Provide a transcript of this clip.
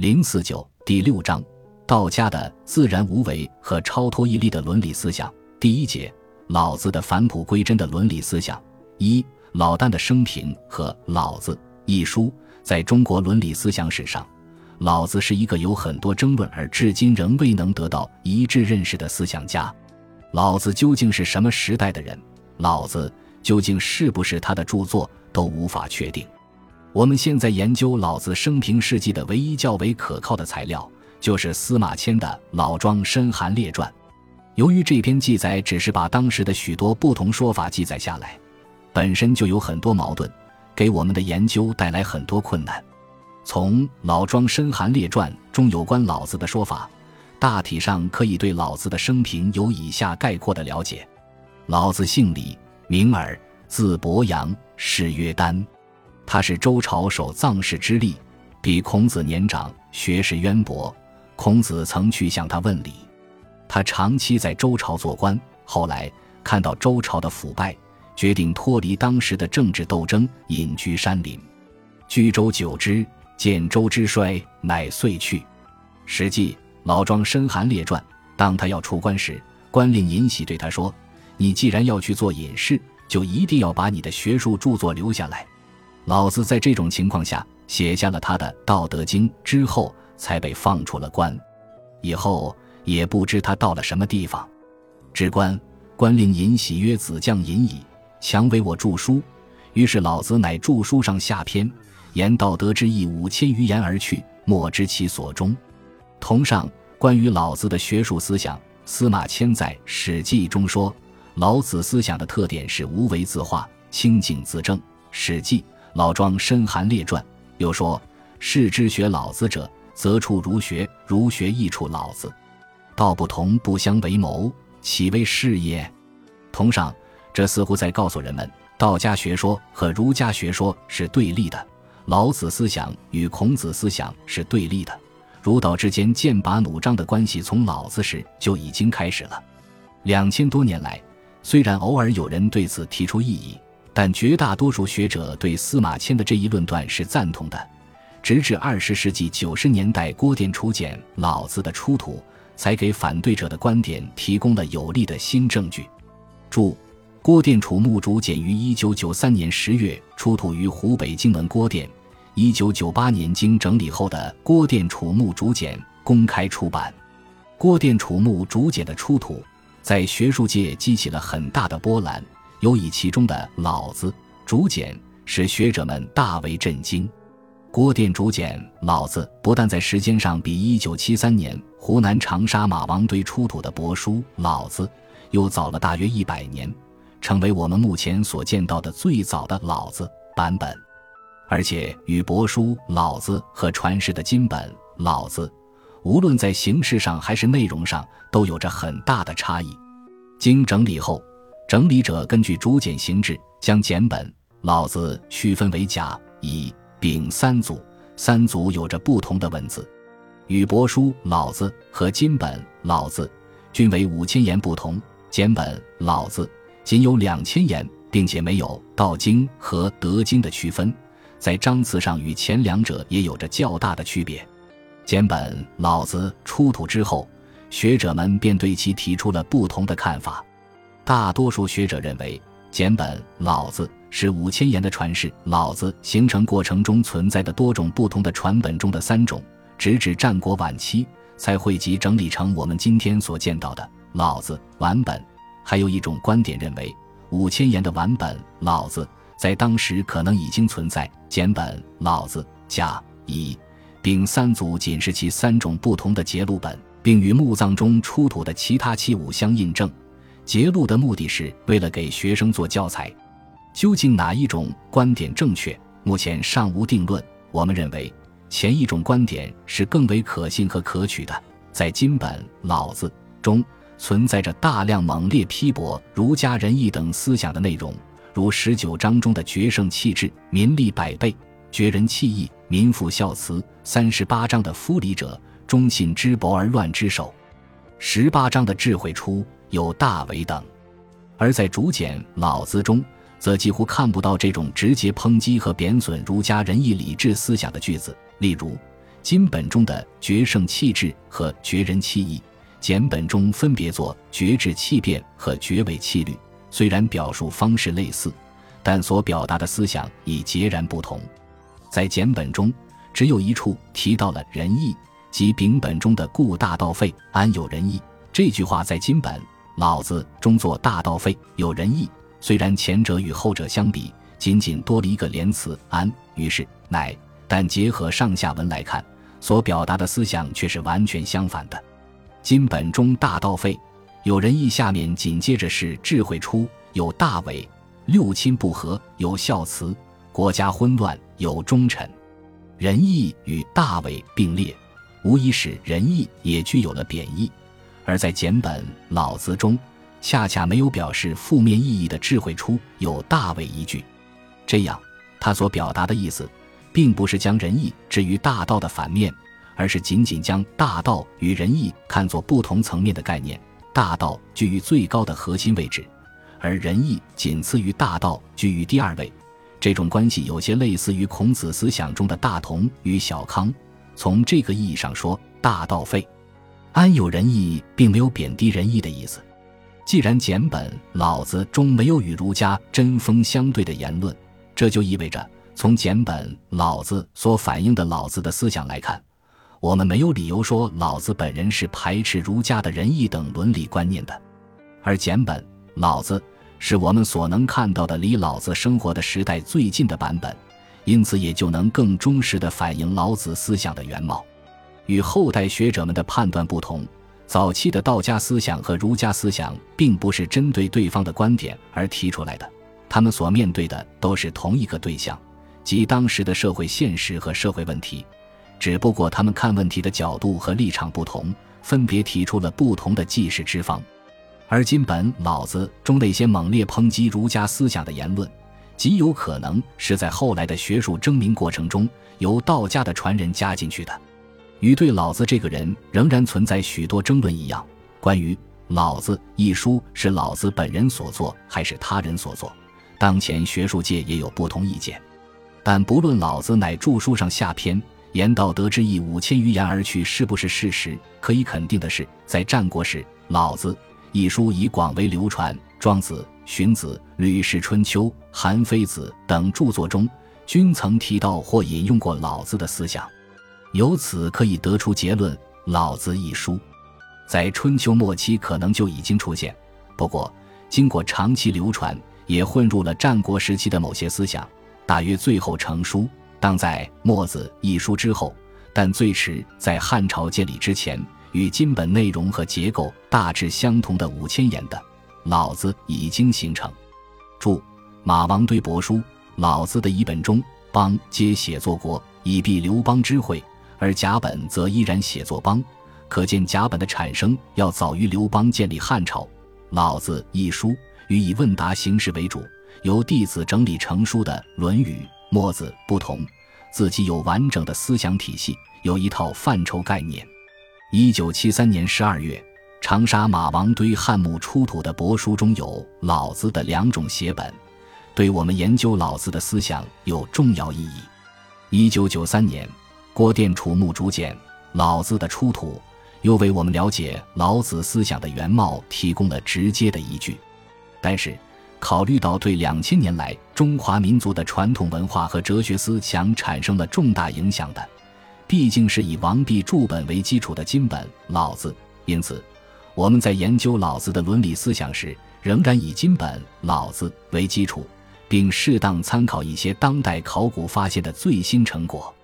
零四九第六章，道家的自然无为和超脱毅力的伦理思想。第一节，老子的返璞归真的伦理思想。一、老聃的生平和《老子》一书，在中国伦理思想史上，老子是一个有很多争论而至今仍未能得到一致认识的思想家。老子究竟是什么时代的人？老子究竟是不是他的著作，都无法确定。我们现在研究老子生平事迹的唯一较为可靠的材料，就是司马迁的《老庄申韩列传》。由于这篇记载只是把当时的许多不同说法记载下来，本身就有很多矛盾，给我们的研究带来很多困难。从《老庄申韩列传》中有关老子的说法，大体上可以对老子的生平有以下概括的了解：老子姓李，名耳，字伯阳，谥曰丹。他是周朝守藏室之力，比孔子年长，学识渊博。孔子曾去向他问礼。他长期在周朝做官，后来看到周朝的腐败，决定脱离当时的政治斗争，隐居山林。居周久之，见周之衰，乃遂去。《史记·老庄申韩列传》。当他要出关时，官令尹喜对他说：“你既然要去做隐士，就一定要把你的学术著作留下来。”老子在这种情况下写下了他的《道德经》，之后才被放出了关。以后也不知他到了什么地方。至官，官令尹喜曰：“子将尹矣，强为我著书。”于是老子乃著书上下篇，言道德之意五千余言而去，莫知其所终。同上，关于老子的学术思想，司马迁在《史记》中说：“老子思想的特点是无为自化，清静自正。”《史记》。老庄申韩列传又说：“士之学老子者，则处儒学；儒学亦处老子。道不同，不相为谋，岂为是也？”同上，这似乎在告诉人们，道家学说和儒家学说是对立的，老子思想与孔子思想是对立的，儒道之间剑拔弩张的关系从老子时就已经开始了。两千多年来，虽然偶尔有人对此提出异议。但绝大多数学者对司马迁的这一论断是赞同的，直至二十世纪九十年代，郭店楚简《老子》的出土，才给反对者的观点提供了有力的新证据。注：郭店楚墓竹简于一九九三年十月出土于湖北荆门郭店，一九九八年经整理后的郭店楚墓竹简公开出版。郭店楚墓竹简的出土，在学术界激起了很大的波澜。尤以其中的《老子》竹简使学者们大为震惊。郭店竹简《老子》不但在时间上比1973年湖南长沙马王堆出土的帛书《老子》又早了大约一百年，成为我们目前所见到的最早的《老子》版本，而且与帛书《老子》和传世的金本《老子》，无论在形式上还是内容上都有着很大的差异。经整理后。整理者根据竹简形制，将简本《老子》区分为甲、乙、丙三组，三组有着不同的文字，与帛书《老子》和金本《老子》均为五千言不同。简本《老子》仅有两千言，并且没有《道经》和《德经》的区分，在章次上与前两者也有着较大的区别。简本《老子》出土之后，学者们便对其提出了不同的看法。大多数学者认为，简本《老子》是五千言的传世，《老子》形成过程中存在的多种不同的传本中的三种，直至战国晚期才汇集整理成我们今天所见到的《老子》完本。还有一种观点认为，五千言的完本《老子》在当时可能已经存在，简本《老子》甲、乙、丙三组仅是其三种不同的节录本，并与墓葬中出土的其他器物相印证。揭露的目的是为了给学生做教材，究竟哪一种观点正确，目前尚无定论。我们认为前一种观点是更为可信和可取的。在金本《老子》中存在着大量猛烈批驳儒家仁义等思想的内容，如十九章中的“决胜气质，民利百倍；绝人弃义，民复孝慈”；三十八章的“夫礼者，忠信之薄而乱之首”；十八章的“智慧出”。有大为等，而在竹简《老子》中，则几乎看不到这种直接抨击和贬损儒家仁义礼智思想的句子。例如，金本中的决胜气质和绝人气义，简本中分别作绝智气变和绝伟气律。虽然表述方式类似，但所表达的思想已截然不同。在简本中，只有一处提到了仁义，即丙本中的“故大道废，安有仁义”这句话，在金本老子中作“大道废，有仁义”。虽然前者与后者相比，仅仅多了一个连词“安”，于是“乃”，但结合上下文来看，所表达的思想却是完全相反的。今本中“大道废，有仁义”，下面紧接着是“智慧出，有大伟，六亲不和，有孝慈，国家混乱，有忠臣”。仁义与大伟并列，无疑使仁义也具有了贬义。而在简本老子中。恰恰没有表示负面意义的智慧出有大为一句，这样他所表达的意思，并不是将仁义置于大道的反面，而是仅仅将大道与仁义看作不同层面的概念。大道居于最高的核心位置，而仁义仅次于大道，居于第二位。这种关系有些类似于孔子思想中的大同与小康。从这个意义上说，大道废，安有仁义，并没有贬低仁义的意思。既然简本老子中没有与儒家针锋相对的言论，这就意味着从简本老子所反映的老子的思想来看，我们没有理由说老子本人是排斥儒家的仁义等伦理观念的。而简本老子是我们所能看到的离老子生活的时代最近的版本，因此也就能更忠实地反映老子思想的原貌。与后代学者们的判断不同。早期的道家思想和儒家思想并不是针对对方的观点而提出来的，他们所面对的都是同一个对象，即当时的社会现实和社会问题，只不过他们看问题的角度和立场不同，分别提出了不同的济世之方。而今本老子中那些猛烈抨击儒家思想的言论，极有可能是在后来的学术争鸣过程中由道家的传人加进去的。与对老子这个人仍然存在许多争论一样，关于《老子》一书是老子本人所作还是他人所作，当前学术界也有不同意见。但不论老子乃著书上下篇言道德之意五千余言而去是不是事实，可以肯定的是，在战国时，《老子》一书已广为流传，《庄子》《荀子》《吕氏春秋》《韩非子》等著作中，均曾提到或引用过老子的思想。由此可以得出结论：《老子》一书，在春秋末期可能就已经出现，不过经过长期流传，也混入了战国时期的某些思想，大约最后成书当在《墨子》一书之后，但最迟在汉朝建立之前，与今本内容和结构大致相同的五千言的《老子》已经形成。注：马王堆帛书《老子》的一本中，邦皆写作国，以避刘邦之讳。而甲本则依然写作邦，可见甲本的产生要早于刘邦建立汉朝。老子一书与以问答形式为主，由弟子整理成书的《论语》、墨子不同，自己有完整的思想体系，有一套范畴概念。一九七三年十二月，长沙马王堆汉墓出土的帛书中有老子的两种写本，对我们研究老子的思想有重要意义。一九九三年。郭店楚墓竹简《老子》的出土，又为我们了解老子思想的原貌提供了直接的依据。但是，考虑到对两千年来中华民族的传统文化和哲学思想产生了重大影响的，毕竟是以王弼注本为基础的金本《老子》，因此，我们在研究老子的伦理思想时，仍然以金本《老子》为基础，并适当参考一些当代考古发现的最新成果。